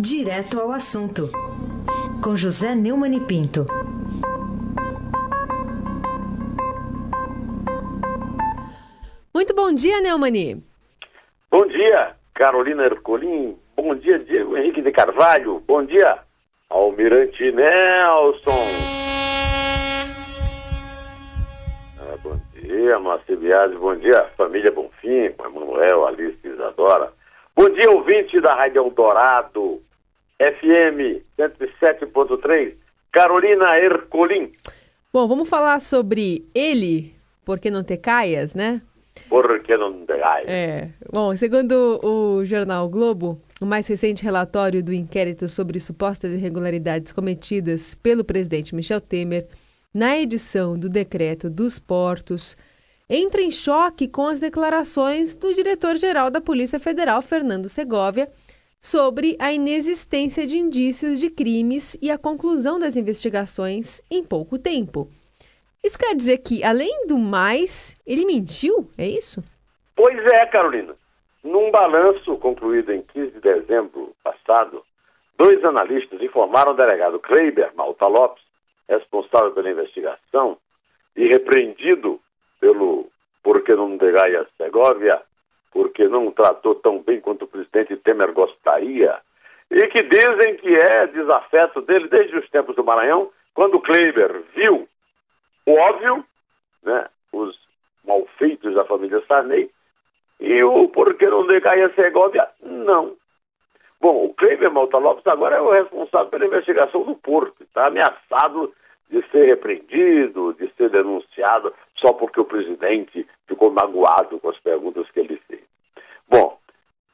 Direto ao assunto, com José Neumann e Pinto. Muito bom dia, Neumani. Bom dia, Carolina Ercolim. Bom dia, Diego Henrique de Carvalho. Bom dia, Almirante Nelson. Ah, bom dia, Márcio Biasi. Bom dia, família Bonfim, Emanuel, Alice e Isadora. Bom dia, ouvinte da Rádio Eldorado, FM 107.3, Carolina Ercolim. Bom, vamos falar sobre ele, porque não ter caias, né? Porque não tem ai. É. Bom, segundo o jornal Globo, o mais recente relatório do inquérito sobre supostas irregularidades cometidas pelo presidente Michel Temer na edição do decreto dos portos entra em choque com as declarações do diretor-geral da Polícia Federal, Fernando Segovia, sobre a inexistência de indícios de crimes e a conclusão das investigações em pouco tempo. Isso quer dizer que, além do mais, ele mentiu? É isso? Pois é, Carolina. Num balanço concluído em 15 de dezembro passado, dois analistas informaram ao delegado Kleiber Malta Lopes, responsável pela investigação e repreendido pelo porque não Gaia Segovia, porque não tratou tão bem quanto o presidente Temer gostaria, e que dizem que é desafeto dele desde os tempos do Maranhão, quando Kleiber viu o óbvio, né, os malfeitos da família Sarney, e o porquê não decai a Segovia, não. Bom, o Cleiber Malta Lopes agora é o responsável pela investigação do Porto, está ameaçado de ser repreendido, de ser denunciado, só porque o presidente ficou magoado com as perguntas que ele fez. Bom,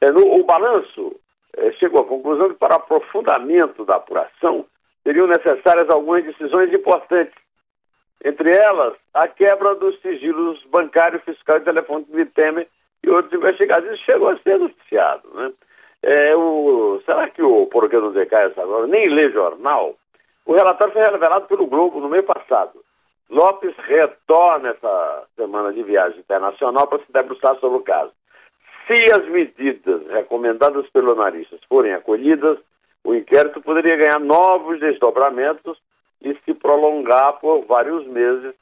é, no, o balanço é, chegou à conclusão que para aprofundamento da apuração seriam necessárias algumas decisões importantes entre elas, a quebra dos sigilos bancário, fiscal e telefone de Temer e outros investigados. Isso chegou a ser noticiado. Né? É, o, será que o Porquê não decai essa agora nem lê jornal? O relatório foi revelado pelo Globo no mês passado. Lopes retorna essa semana de viagem internacional para se debruçar sobre o caso. Se as medidas recomendadas pelo analistas forem acolhidas, o inquérito poderia ganhar novos desdobramentos e se prolongar por vários meses,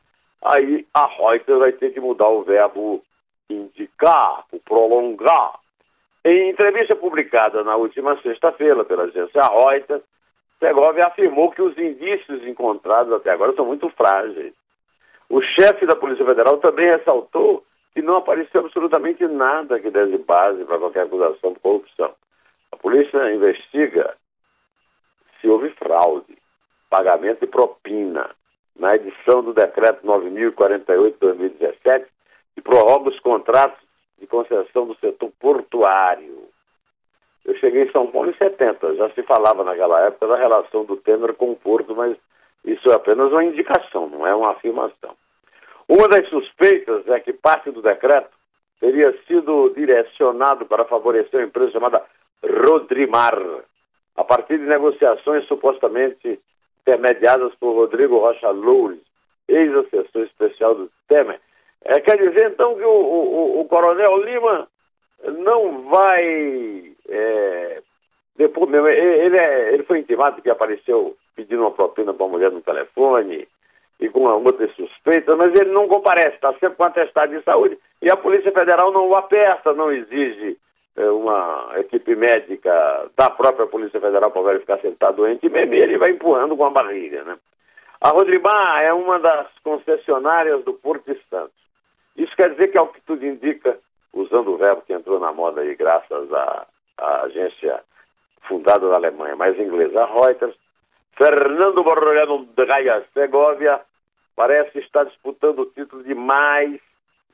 aí a Reuters vai ter que mudar o verbo indicar, prolongar. Em entrevista publicada na última sexta-feira pela agência Reuters, Segovia afirmou que os indícios encontrados até agora são muito frágeis. O chefe da Polícia Federal também ressaltou que não apareceu absolutamente nada que desse base para qualquer acusação de corrupção. A polícia investiga se houve fraude pagamento de propina, na edição do decreto 9048-2017, que prorroga os contratos de concessão do setor portuário. Eu cheguei em São Paulo em 70, já se falava naquela época da relação do Temer com o Porto, mas isso é apenas uma indicação, não é uma afirmação. Uma das suspeitas é que parte do decreto teria sido direcionado para favorecer uma empresa chamada Rodrimar, a partir de negociações supostamente intermediadas por Rodrigo Rocha Loures, ex-assessor especial do Temer. É, quer dizer, então, que o, o, o Coronel Lima não vai. É, depois, ele, é, ele foi intimado que apareceu pedindo uma propina para uma mulher no telefone e com uma outra suspeita, mas ele não comparece, está sempre com atestado de saúde. E a Polícia Federal não o aperta, não exige é, uma equipe médica da própria Polícia Federal para verificar se ele está doente, mesmo ele vai empurrando com a barriga. Né? A Rodrimar é uma das concessionárias do Porto de Santos. Isso quer dizer que, ao que tudo indica, usando o verbo que entrou na moda aí, graças à, à agência fundada na Alemanha, mas inglesa, a Reuters, Fernando Borrolano de Gaia Segovia parece estar disputando o título de mais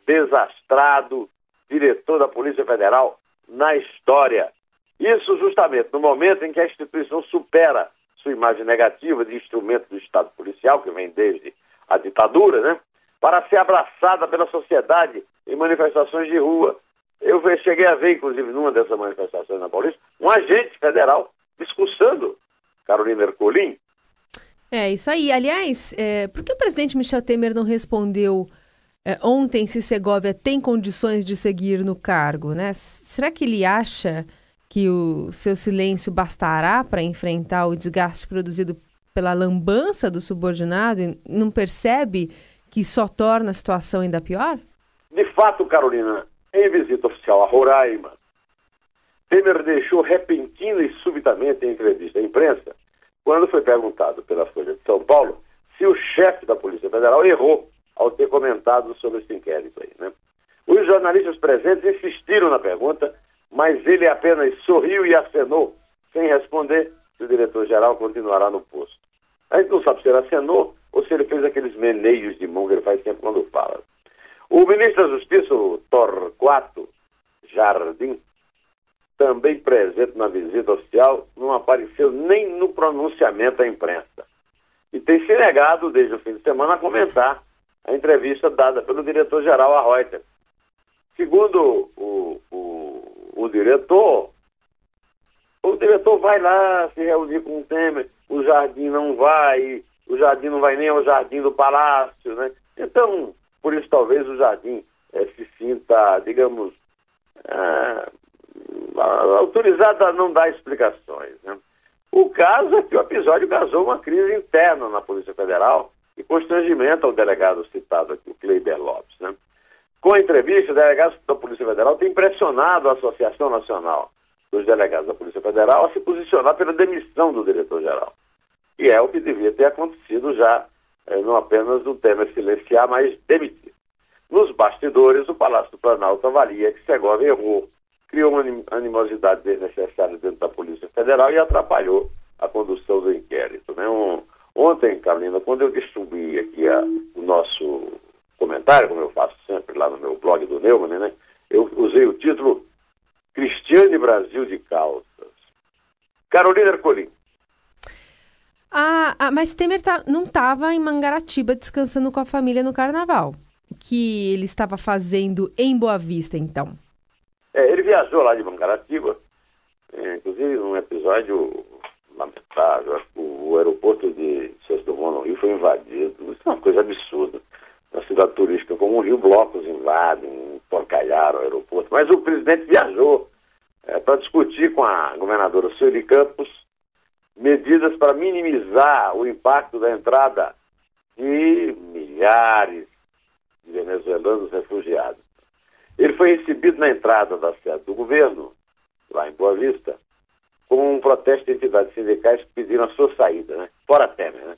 desastrado diretor da Polícia Federal na história. Isso justamente no momento em que a instituição supera sua imagem negativa de instrumento do Estado policial, que vem desde a ditadura, né? para ser abraçada pela sociedade em manifestações de rua. Eu cheguei a ver, inclusive, numa dessas manifestações na Paulista, um agente federal discursando, Carolina Ercolim. É, isso aí. Aliás, é, por que o presidente Michel Temer não respondeu é, ontem se Segovia tem condições de seguir no cargo, né? Será que ele acha que o seu silêncio bastará para enfrentar o desgaste produzido pela lambança do subordinado e não percebe que só torna a situação ainda pior? De fato, Carolina, em visita oficial a Roraima, Temer deixou repentina e subitamente em entrevista à imprensa, quando foi perguntado pela Folha de São Paulo se o chefe da Polícia Federal errou ao ter comentado sobre esse inquérito aí, né? Os jornalistas presentes insistiram na pergunta, mas ele apenas sorriu e acenou, sem responder se o diretor-geral continuará no posto. A gente não sabe se ele acenou ou se ele fez aqueles meneios de mão que ele faz sempre quando fala. O ministro da Justiça, o Torquato Jardim, também presente na visita oficial, não apareceu nem no pronunciamento à imprensa. E tem se negado, desde o fim de semana, a comentar a entrevista dada pelo diretor-geral a Reuters. Segundo o, o, o diretor, o diretor vai lá se reunir com o Temer, o Jardim não vai, o Jardim não vai nem ao Jardim do Palácio, né? Então, por isso talvez o Jardim é, se sinta, digamos, é, autorizado a não dar explicações. Né? O caso é que o episódio causou uma crise interna na Polícia Federal e constrangimento ao delegado citado aqui, o Kleiber Lopes. Né? Com a entrevista, o delegado da Polícia Federal tem pressionado a Associação Nacional dos Delegados da Polícia Federal a se posicionar pela demissão do diretor-geral. E é o que devia ter acontecido já, não apenas o Temer silenciar, mas demitir. Nos bastidores, o Palácio do Planalto avalia que Segovia errou, criou uma animosidade desnecessária dentro da Polícia Federal e atrapalhou a condução do inquérito. Né? Um, ontem, Carolina, quando eu distribuí aqui a, o nosso comentário, como eu faço sempre lá no meu blog do Neumann, né? eu usei o título Cristiane Brasil de Calças. Carolina Ercolim. Mas Temer tá, não estava em Mangaratiba descansando com a família no carnaval. O que ele estava fazendo em Boa Vista, então? É, ele viajou lá de Mangaratiba, é, inclusive num episódio lamentável. O, o aeroporto de Santos Dumont Rio foi invadido. Isso é uma coisa absurda. Na cidade turística como o Rio, blocos invadem, porcalharam o aeroporto. Mas o presidente viajou é, para discutir com a governadora Sueli Campos medidas para minimizar o impacto da entrada de milhares de venezuelanos refugiados. Ele foi recebido na entrada da sede do governo, lá em Boa Vista, com um protesto de entidades sindicais que pediram a sua saída, né? fora Temer. Né?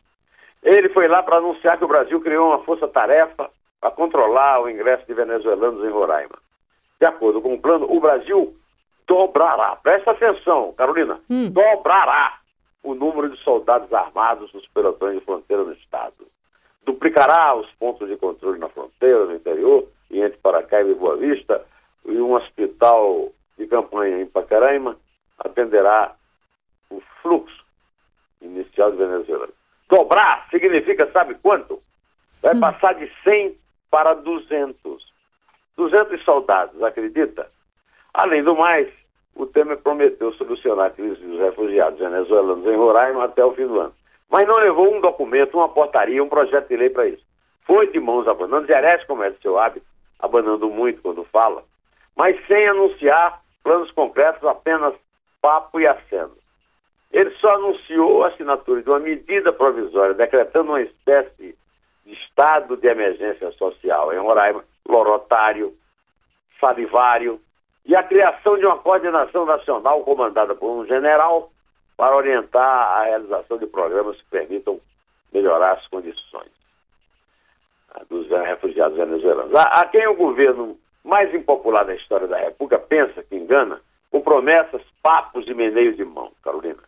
Ele foi lá para anunciar que o Brasil criou uma força-tarefa para controlar o ingresso de venezuelanos em Roraima. De acordo com o plano, o Brasil dobrará, presta atenção, Carolina, hum. dobrará o número de soldados armados nos pelotões de fronteira do Estado. Duplicará os pontos de controle na fronteira, no interior, e entre Paracaiba e Boa Vista, e um hospital de campanha em Pacaraima atenderá o fluxo inicial de venezuelanos. Dobrar significa, sabe quanto? Vai hum. passar de 100 para 200. 200 soldados, acredita? Além do mais, o Temer prometeu solucionar a crise dos refugiados venezuelanos em Roraima até o fim do ano. Mas não levou um documento, uma portaria, um projeto de lei para isso. Foi de mãos abanando, Gerés, do seu hábito, abanando muito quando fala, mas sem anunciar planos concretos, apenas papo e aceno. Ele só anunciou a assinatura de uma medida provisória decretando uma espécie de estado de emergência social em Roraima, lorotário, salivário, e a criação de uma coordenação nacional comandada por um general para orientar a realização de programas que permitam melhorar as condições dos refugiados venezuelanos. A, quem o governo mais impopular da história da República pensa que engana, com promessas, papos e meneios de mão, Carolina.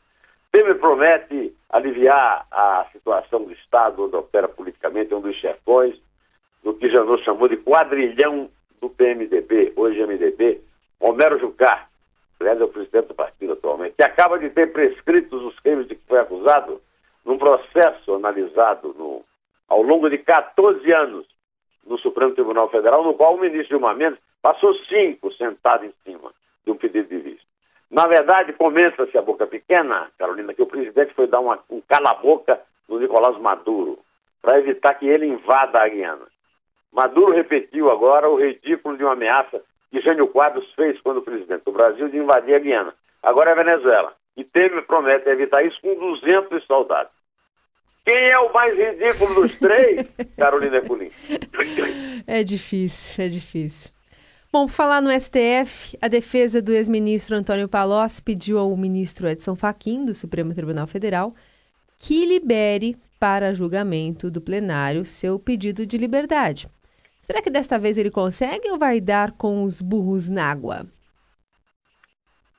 Temer promete aliviar a situação do Estado onde opera politicamente um dos chefões, do que Janot chamou de quadrilhão do PMDB, hoje MDB, Romero Jucá, aliás é o presidente do partido atualmente, que acaba de ter prescritos os crimes de que foi acusado num processo analisado no ao longo de 14 anos no Supremo Tribunal Federal, no qual o ministro Gilmar Mendes passou cinco sentado em cima de um pedido de vista. Na verdade, comenta-se a boca pequena, Carolina, que o presidente foi dar uma, um cala-boca no Nicolás Maduro, para evitar que ele invada a Guiana. Maduro repetiu agora o ridículo de uma ameaça que Jânio Quadros fez quando presidente do Brasil de invadir a Guiana. Agora é a Venezuela. E teve, promete evitar isso com 200 soldados. Quem é o mais ridículo dos três? Carolina Ercolim. É difícil, é difícil. Bom, falar no STF, a defesa do ex-ministro Antônio Palocci pediu ao ministro Edson Fachin, do Supremo Tribunal Federal, que libere para julgamento do plenário seu pedido de liberdade. Será que desta vez ele consegue ou vai dar com os burros na água?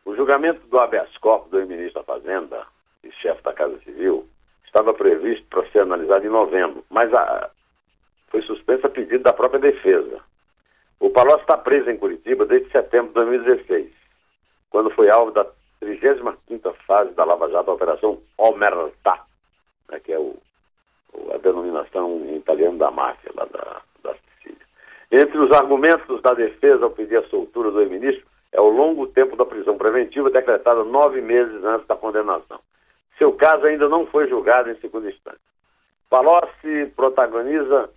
O julgamento do habeas corpus do ex-ministro da Fazenda e chefe da Casa Civil estava previsto para ser analisado em novembro, mas a, foi suspenso a pedido da própria defesa. O Palocci está preso em Curitiba desde setembro de 2016, quando foi alvo da 35ª fase da Lava Jato, a Operação Omerta, né, que é o, a denominação em italiano da máfia lá da. Entre os argumentos da defesa ao pedir a soltura do ex-ministro é o longo tempo da prisão preventiva decretada nove meses antes da condenação. Seu caso ainda não foi julgado em segunda instância. Palocci protagoniza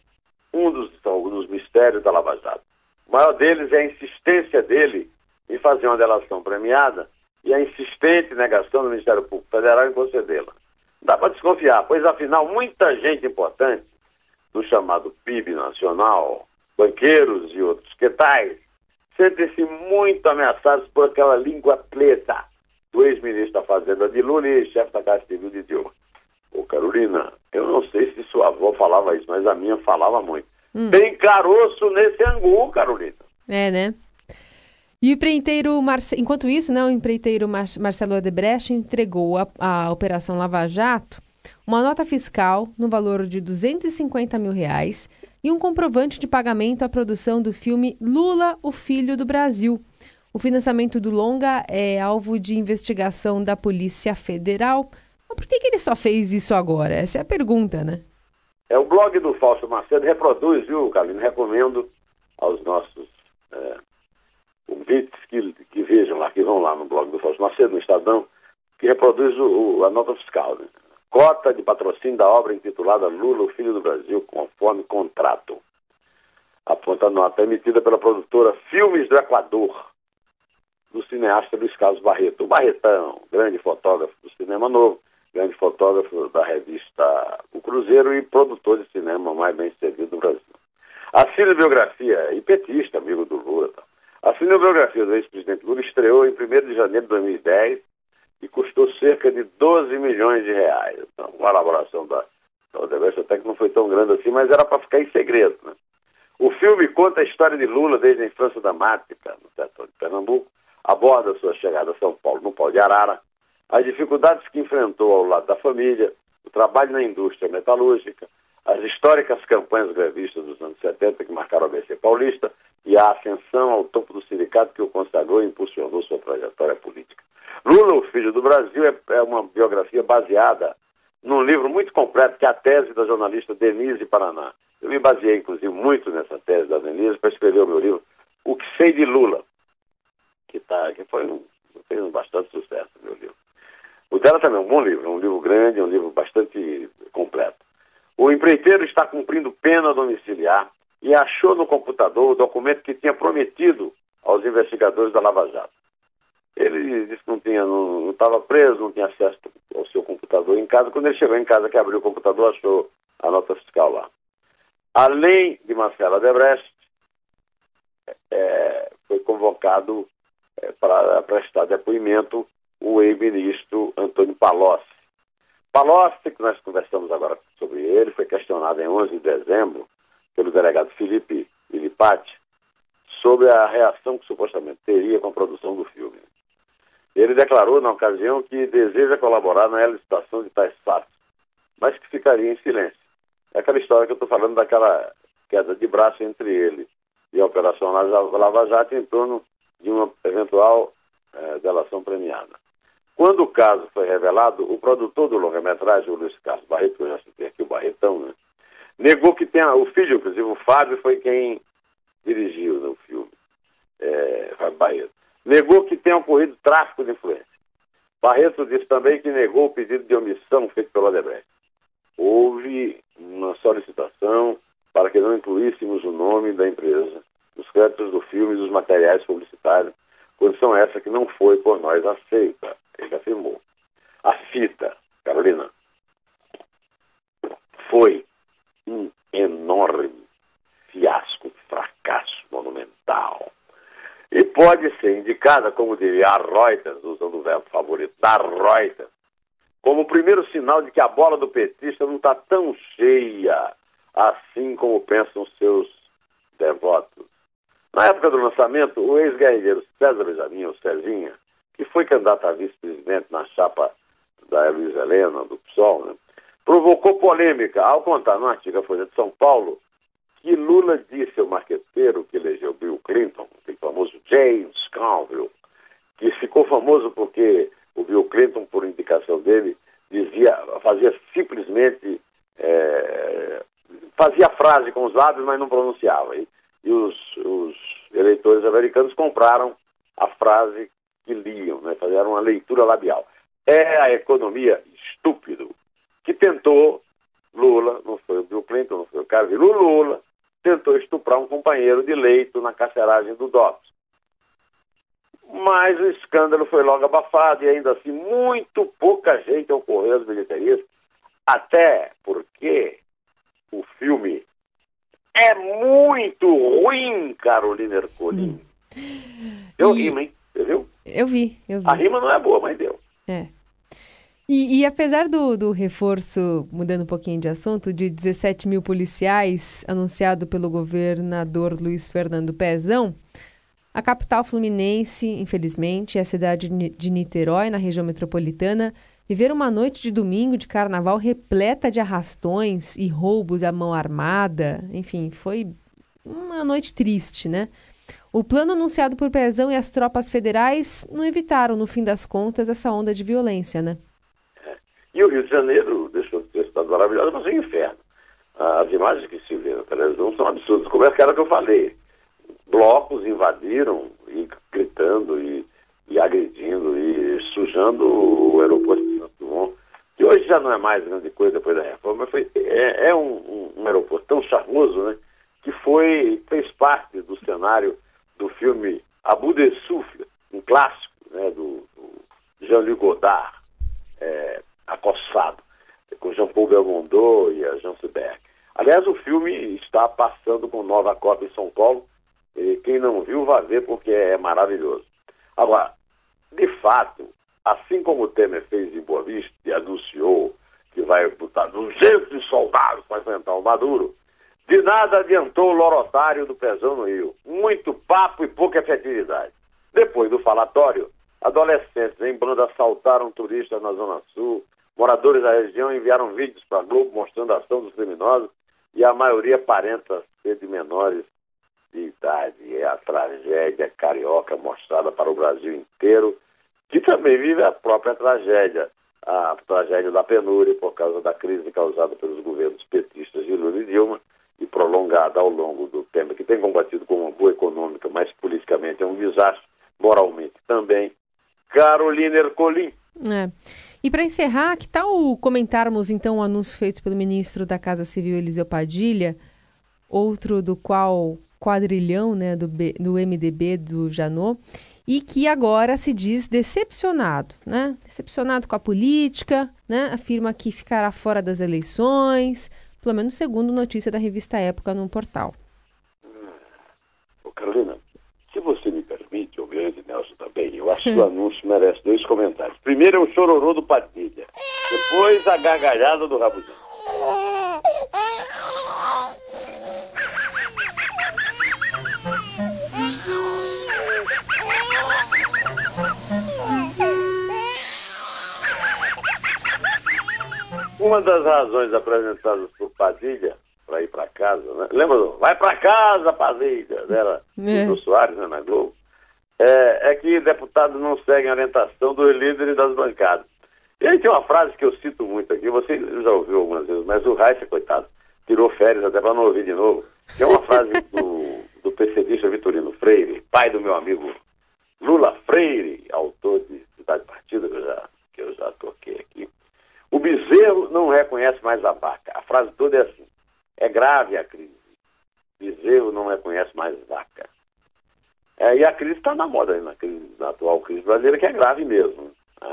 um dos, dos mistérios da Lava Jato. O maior deles é a insistência dele em fazer uma delação premiada e a insistente negação do Ministério Público Federal em concedê-la. Dá para desconfiar, pois afinal muita gente importante do chamado PIB nacional, banqueiros e outros que tais, sentem-se muito ameaçados por aquela língua preta do ex-ministro da Fazenda de Lula e chefe da Casa Civil de Dilma. Ô Carolina, eu não sei se sua avó falava isso, mas a minha falava muito. Hum. Tem caroço nesse angu, Carolina. É, né? E o empreiteiro, Marce... enquanto isso, né, o empreiteiro Mar... Marcelo Odebrecht entregou a, a Operação Lava Jato uma nota fiscal no valor de 250 mil reais e um comprovante de pagamento à produção do filme Lula, o Filho do Brasil. O financiamento do longa é alvo de investigação da Polícia Federal. Mas por que, que ele só fez isso agora? Essa é a pergunta, né? É o blog do Fausto Macedo, reproduz, viu, Carlinhos? Recomendo aos nossos é, ouvintes que, que vejam lá, que vão lá no blog do Fausto Macedo, no Estadão, que reproduz o, a nota fiscal. Né? Cota de patrocínio da obra intitulada Lula, o Filho do Brasil, conforme contrato. Aponta a nota emitida pela produtora Filmes do Equador, do cineasta Luiz Carlos Barreto. O Barretão, grande fotógrafo do cinema novo, grande fotógrafo da revista O Cruzeiro e produtor de cinema mais bem servido do Brasil. A cinebiografia, e petista, amigo do Lula. Tá? A cinebiografia do ex-presidente Lula estreou em 1 de janeiro de 2010 e custou cerca de 12 milhões de reais. Então, uma elaboração da, da Odebrecht até que não foi tão grande assim, mas era para ficar em segredo. Né? O filme conta a história de Lula desde a infância dramática no setor de Pernambuco, aborda sua chegada a São Paulo no pau de Arara, as dificuldades que enfrentou ao lado da família, o trabalho na indústria metalúrgica, as históricas campanhas grevistas dos anos 70 que marcaram a ABC paulista e a ascensão ao topo do sindicato que o consagrou e impulsionou sua trajetória política. Lula, o Filho do Brasil, é, é uma biografia baseada num livro muito completo, que é a tese da jornalista Denise Paraná. Eu me baseei, inclusive, muito nessa tese da Denise para escrever o meu livro, O que Sei de Lula, que, tá, que foi um, fez um bastante sucesso, meu livro. O dela também é um bom livro, um livro grande, um livro bastante completo. O empreiteiro está cumprindo pena domiciliar e achou no computador o documento que tinha prometido aos investigadores da Lava Jato. Ele disse que não tinha, não estava preso, não tinha acesso ao seu computador em casa. Quando ele chegou em casa, que abriu o computador, achou a nota fiscal lá. Além de Marcelo Debrecht, é, foi convocado é, para prestar depoimento o ex-ministro Antônio Palocci. Palocci, que nós conversamos agora sobre ele, foi questionado em 11 de dezembro pelo delegado Felipe Filipati sobre a reação que supostamente teria com a produção do filme. Ele declarou na ocasião que deseja colaborar na licitação de tais fatos, mas que ficaria em silêncio. É aquela história que eu estou falando daquela queda de braço entre ele e a Operação Lava Jato em torno de uma eventual é, delação premiada. Quando o caso foi revelado, o produtor do longa-metragem, o Luiz Carlos Barreto, que eu já citei aqui, o Barretão, né, negou que tenha. O filho, inclusive, o Fábio, foi quem dirigiu né, o filme, é, Fábio Barreto. Negou que tenha ocorrido tráfico de influência. Barreto disse também que negou o pedido de omissão feito pela Odebrecht. Houve uma solicitação para que não incluíssemos o nome da empresa nos créditos do filme e dos materiais publicitários, condição essa que não foi por nós aceita, ele afirmou. A fita, Carolina, foi um enorme fiasco, fracasso monumental. E pode ser indicada, como diria a Reuters, usando o verbo favorito da Reuters, como o primeiro sinal de que a bola do petista não está tão cheia assim como pensam seus devotos. Na época do lançamento, o ex-guerrilheiro César Benjamin, o Cezinha, que foi candidato a vice-presidente na chapa da Luiz Helena, do PSOL, né, provocou polêmica ao contar artigo da Folha de São Paulo que Lula disse ao marqueteiro que elegeu Bill Clinton, o famoso James Carville, que ficou famoso porque o Bill Clinton, por indicação dele, dizia, fazia simplesmente é, fazia frase com os lábios, mas não pronunciava. E, e os, os, eleitores americanos compraram a frase que liam, né? fizeram uma leitura labial. É a economia tentou Lula, não foi o Bill Clinton, não foi o o Lula tentou estuprar um companheiro de leito na carceragem do DOPS. Mas o escândalo foi logo abafado e ainda assim muito pouca gente ocorreu às bilheterias, até porque o filme é muito ruim, Carolina Ercolim. Eu e... rima, hein? Você viu? Eu vi, eu vi. A rima não é boa, mas deu. É. E, e, apesar do, do reforço, mudando um pouquinho de assunto, de 17 mil policiais anunciado pelo governador Luiz Fernando Pezão, a capital fluminense, infelizmente, e a cidade de Niterói, na região metropolitana, viveram uma noite de domingo de carnaval repleta de arrastões e roubos à mão armada. Enfim, foi uma noite triste, né? O plano anunciado por Pezão e as tropas federais não evitaram, no fim das contas, essa onda de violência, né? E o Rio de Janeiro deixou de ter estado maravilhoso, mas é um inferno. As imagens que se vê na televisão são absurdas. Como é que era que eu falei? Blocos invadiram e gritando e, e agredindo e sujando o aeroporto de Santo Dumont, que hoje já não é mais grande coisa depois da reforma, foi, é, é um, um, um, aeroporto tão charmoso, né? Que foi, fez parte do cenário do filme Abu de Souffle, um clássico né, do, do Jean-Luc Godard, é, acossado, com Jean-Paul Belmondo e a Jean Seberg. Aliás, o filme está passando com nova cópia em São Paulo. E quem não viu, vai ver porque é maravilhoso. Agora, de fato, assim como o Temer fez em Boa Vista e anunciou que vai botar 200 soldados para enfrentar o Maduro, de nada adiantou o lorotário do Pezão no Rio. Muito papo e pouca efetividade. Depois do falatório, adolescentes em banda assaltaram turistas na Zona Sul, Moradores da região enviaram vídeos para a Globo mostrando a ação dos criminosos e a maioria aparenta ser de menores de idade. É a tragédia carioca mostrada para o Brasil inteiro, que também vive a própria tragédia, a tragédia da penúria por causa da crise causada pelos governos petistas de Lula e Dilma e prolongada ao longo do tempo, que tem combatido com uma boa econômica, mas politicamente é um desastre, moralmente também. Carolina Ercolim. É. E para encerrar, que tal comentarmos então o anúncio feito pelo ministro da Casa Civil Eliseu Padilha, outro do qual quadrilhão né, do, B, do MDB do Janot, e que agora se diz decepcionado, né? Decepcionado com a política, né? Afirma que ficará fora das eleições, pelo menos segundo notícia da revista Época no portal. Carolina, se você me permite, o grande Nelson o anúncio merece dois comentários. Primeiro é o chororô do Padilha, depois a gargalhada do Rabudão. Uma das razões apresentadas por Padilha para ir para casa, né? Lembra? Vai para casa, Padilha, dela, é. do Soares, né, na Globo. É, é, que deputados não seguem a orientação dos líderes das bancadas. E aí tem uma frase que eu cito muito aqui, você já ouviu algumas vezes, mas o Raíssa, coitado, tirou férias até para não ouvir de novo, que é uma frase do, do PCDista Vitorino Freire, pai do meu amigo Lula Freire, autor de Cidade Partida, que eu já, que eu já toquei aqui. O bezerro não reconhece mais a vaca. A frase toda é assim. É grave a crise. Bezerro não reconhece mais vaca. É, e a crise está na moda, na, crise, na atual crise brasileira, que é grave mesmo, né?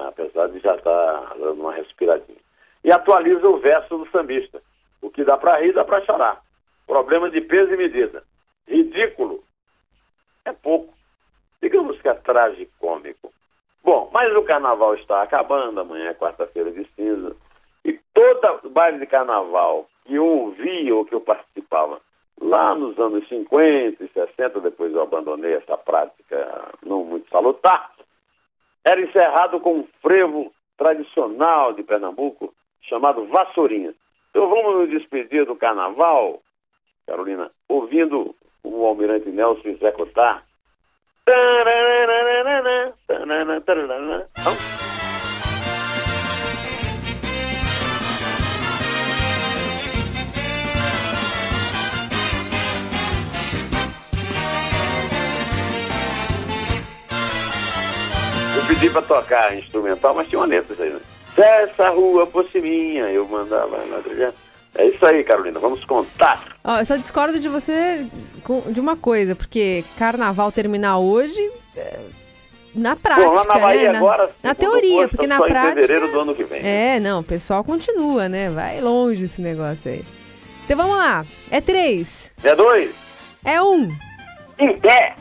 apesar de já estar tá dando uma respiradinha. E atualiza o verso do sambista. O que dá para rir, dá para chorar. Problema de peso e medida. Ridículo. É pouco. Digamos que é tragicômico. Bom, mas o carnaval está acabando, amanhã é quarta-feira de cinza. E todo baile de carnaval que eu ouvia ou que eu participava lá nos anos 50 e 60, depois eu abandonei essa prática não muito salutar, era encerrado com um frevo tradicional de Pernambuco chamado Vassourinha. Então vamos nos despedir do carnaval, Carolina, ouvindo o almirante Nelson executar. Pedi pra tocar instrumental, mas tinha uma letra aí, né? Se essa rua fosse minha, eu mandava lá. É isso aí, Carolina, vamos contar. Ó, eu só discordo de você de uma coisa, porque carnaval terminar hoje. É, na prática, Bom, lá na Bahia né? agora, na, na teoria, posto, porque na prática. Em fevereiro do ano que vem. Né? É, não, o pessoal continua, né? Vai longe esse negócio aí. Então vamos lá. É três. É dois. É um. Em pé.